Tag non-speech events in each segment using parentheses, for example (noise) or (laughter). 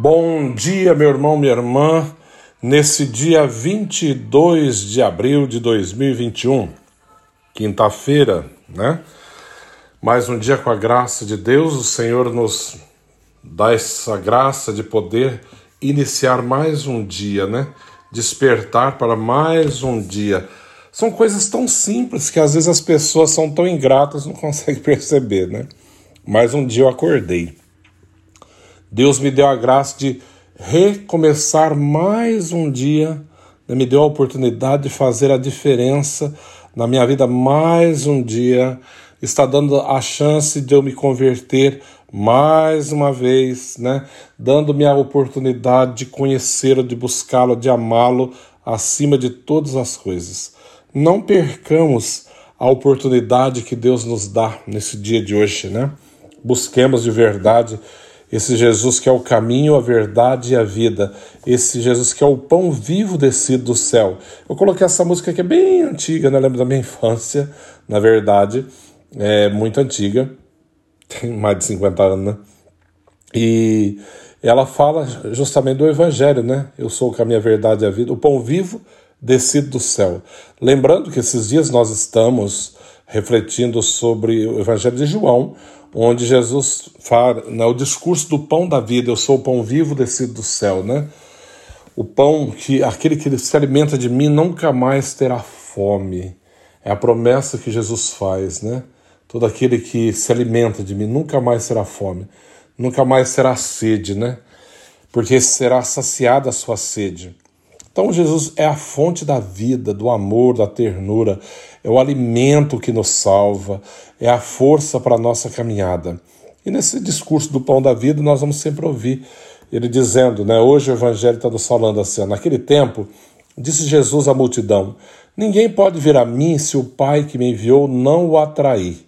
Bom dia, meu irmão, minha irmã, nesse dia 22 de abril de 2021, quinta-feira, né? Mais um dia com a graça de Deus, o Senhor nos dá essa graça de poder iniciar mais um dia, né? Despertar para mais um dia. São coisas tão simples que às vezes as pessoas são tão ingratas não conseguem (laughs) perceber, né? Mais um dia eu acordei. Deus me deu a graça de recomeçar mais um dia, né? me deu a oportunidade de fazer a diferença na minha vida mais um dia, está dando a chance de eu me converter mais uma vez, né? Dando-me a oportunidade de conhecê-lo, de buscá-lo, de amá-lo acima de todas as coisas. Não percamos a oportunidade que Deus nos dá nesse dia de hoje, né? Busquemos de verdade esse Jesus que é o caminho, a verdade e a vida. Esse Jesus que é o pão vivo descido do céu. Eu coloquei essa música que é bem antiga, né? Lembro da minha (laughs) infância, na verdade. É muito antiga. Tem mais de 50 anos, né? E ela fala justamente do Evangelho, né? Eu sou o caminho, a verdade e a vida. O pão vivo descido do céu. Lembrando que esses dias nós estamos refletindo sobre o Evangelho de João, onde Jesus fala, né, o discurso do pão da vida, eu sou o pão vivo descido do céu, né? O pão que aquele que se alimenta de mim nunca mais terá fome. É a promessa que Jesus faz, né? Todo aquele que se alimenta de mim nunca mais terá fome, nunca mais terá sede, né? Porque será saciada a sua sede. Então, Jesus é a fonte da vida, do amor, da ternura, é o alimento que nos salva, é a força para a nossa caminhada. E nesse discurso do pão da vida, nós vamos sempre ouvir ele dizendo, né? Hoje o Evangelho está nos falando assim: naquele tempo, disse Jesus à multidão: Ninguém pode vir a mim se o Pai que me enviou não o atrair,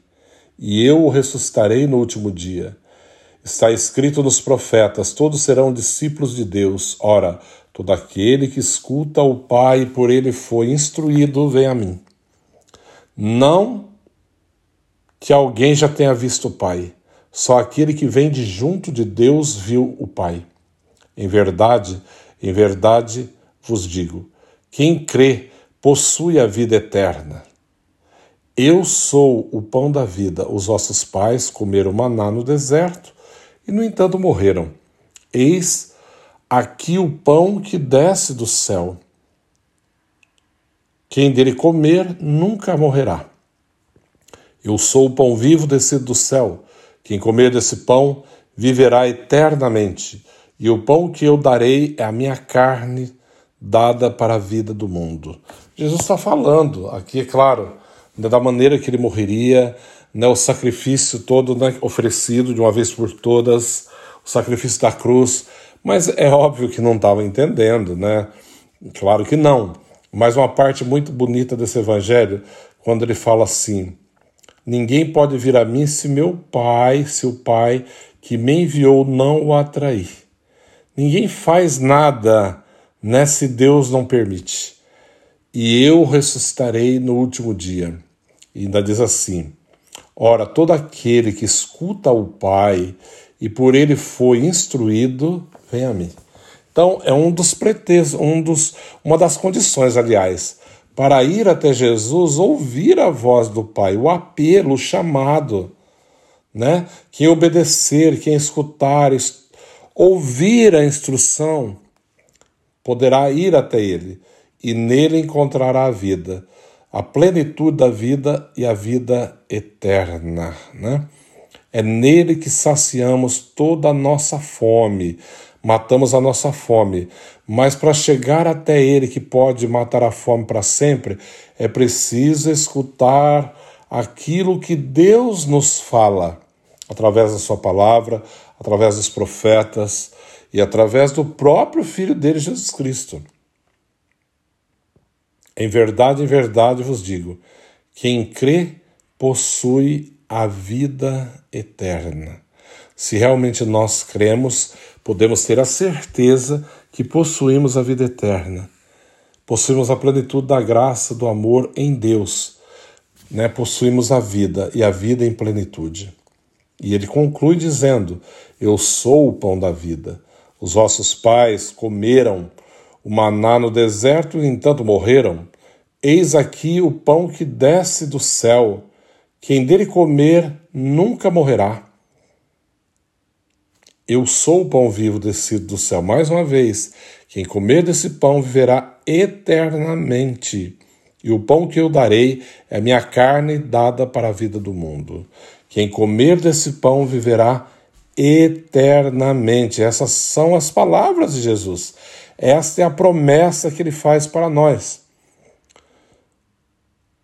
e eu o ressuscitarei no último dia. Está escrito nos profetas: todos serão discípulos de Deus. Ora, Todo aquele que escuta o Pai e por ele foi instruído, vem a mim. Não que alguém já tenha visto o Pai, só aquele que vem de junto de Deus viu o Pai. Em verdade, em verdade vos digo: quem crê possui a vida eterna. Eu sou o pão da vida. Os vossos pais comeram maná no deserto e, no entanto, morreram. Eis aqui o pão que desce do céu. Quem dele comer nunca morrerá. Eu sou o pão vivo descido do céu. Quem comer desse pão viverá eternamente. E o pão que eu darei é a minha carne dada para a vida do mundo. Jesus está falando aqui, é claro, né, da maneira que ele morreria, né, o sacrifício todo né, oferecido de uma vez por todas, o sacrifício da cruz mas é óbvio que não estava entendendo, né? Claro que não. Mas uma parte muito bonita desse evangelho, quando ele fala assim: Ninguém pode vir a mim se meu Pai, se o Pai que me enviou não o atrair. Ninguém faz nada né, se Deus não permite. E eu ressuscitarei no último dia. E ainda diz assim: Ora, todo aquele que escuta o Pai e por ele foi instruído, vem a mim. Então, é um dos pretextos, um dos, uma das condições, aliás, para ir até Jesus, ouvir a voz do Pai, o apelo, o chamado, né? Quem obedecer, quem escutar, ouvir a instrução, poderá ir até Ele e nele encontrará a vida, a plenitude da vida e a vida eterna, né? É nele que saciamos toda a nossa fome, matamos a nossa fome. Mas para chegar até Ele, que pode matar a fome para sempre, é preciso escutar aquilo que Deus nos fala, através da Sua palavra, através dos profetas e através do próprio Filho dele, Jesus Cristo. Em verdade, em verdade vos digo: quem crê possui a vida eterna. Se realmente nós cremos, podemos ter a certeza que possuímos a vida eterna. Possuímos a plenitude da graça, do amor em Deus. Né? Possuímos a vida e a vida em plenitude. E ele conclui dizendo: Eu sou o pão da vida. Os vossos pais comeram o maná no deserto e, entanto, morreram. Eis aqui o pão que desce do céu. Quem dele comer nunca morrerá. Eu sou o pão vivo descido do céu. Mais uma vez, quem comer desse pão viverá eternamente. E o pão que eu darei é minha carne dada para a vida do mundo. Quem comer desse pão viverá eternamente. Essas são as palavras de Jesus. Esta é a promessa que ele faz para nós.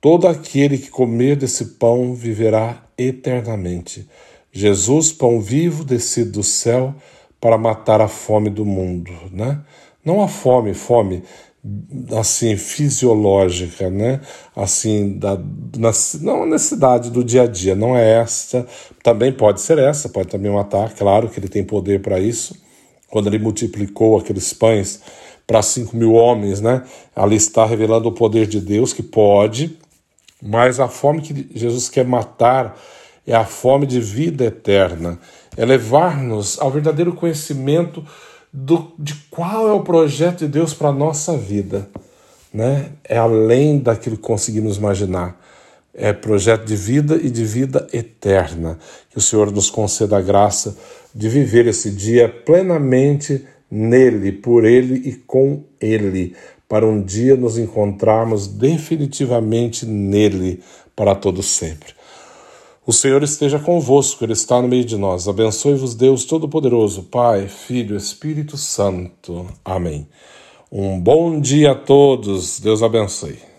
Todo aquele que comer desse pão viverá eternamente. Jesus, pão vivo descido do céu para matar a fome do mundo, né? Não a fome, fome assim fisiológica, né? Assim da na, não a necessidade do dia a dia, não é essa. Também pode ser essa, pode também matar. Claro que ele tem poder para isso. Quando ele multiplicou aqueles pães para cinco mil homens, né? Ali está revelando o poder de Deus que pode, mas a fome que Jesus quer matar é a fome de vida eterna, é levar-nos ao verdadeiro conhecimento do, de qual é o projeto de Deus para a nossa vida. Né? É além daquilo que conseguimos imaginar. É projeto de vida e de vida eterna. Que o Senhor nos conceda a graça de viver esse dia plenamente nele, por ele e com ele, para um dia nos encontrarmos definitivamente nele para todo sempre. O Senhor esteja convosco, Ele está no meio de nós. Abençoe-vos, Deus Todo-Poderoso, Pai, Filho, Espírito Santo. Amém. Um bom dia a todos. Deus abençoe.